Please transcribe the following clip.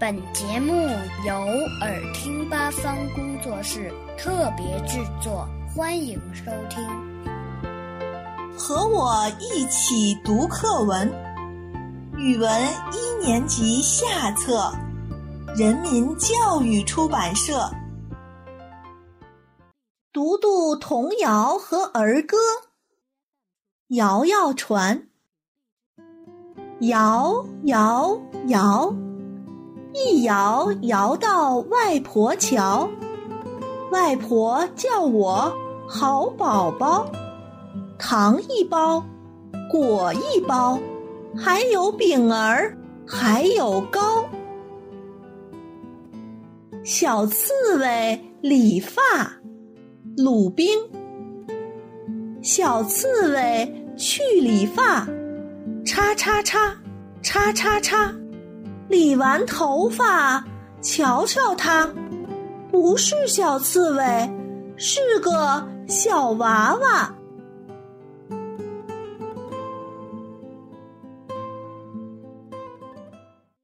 本节目由耳听八方工作室特别制作，欢迎收听。和我一起读课文，语文一年级下册，人民教育出版社。读读童谣和儿歌，摇摇船，摇摇摇。一摇摇到外婆桥，外婆叫我好宝宝，糖一包，果一包，还有饼儿，还有糕。小刺猬理发，鲁冰。小刺猬去理发，叉叉叉，叉叉叉。理完头发，瞧瞧他，不是小刺猬，是个小娃娃。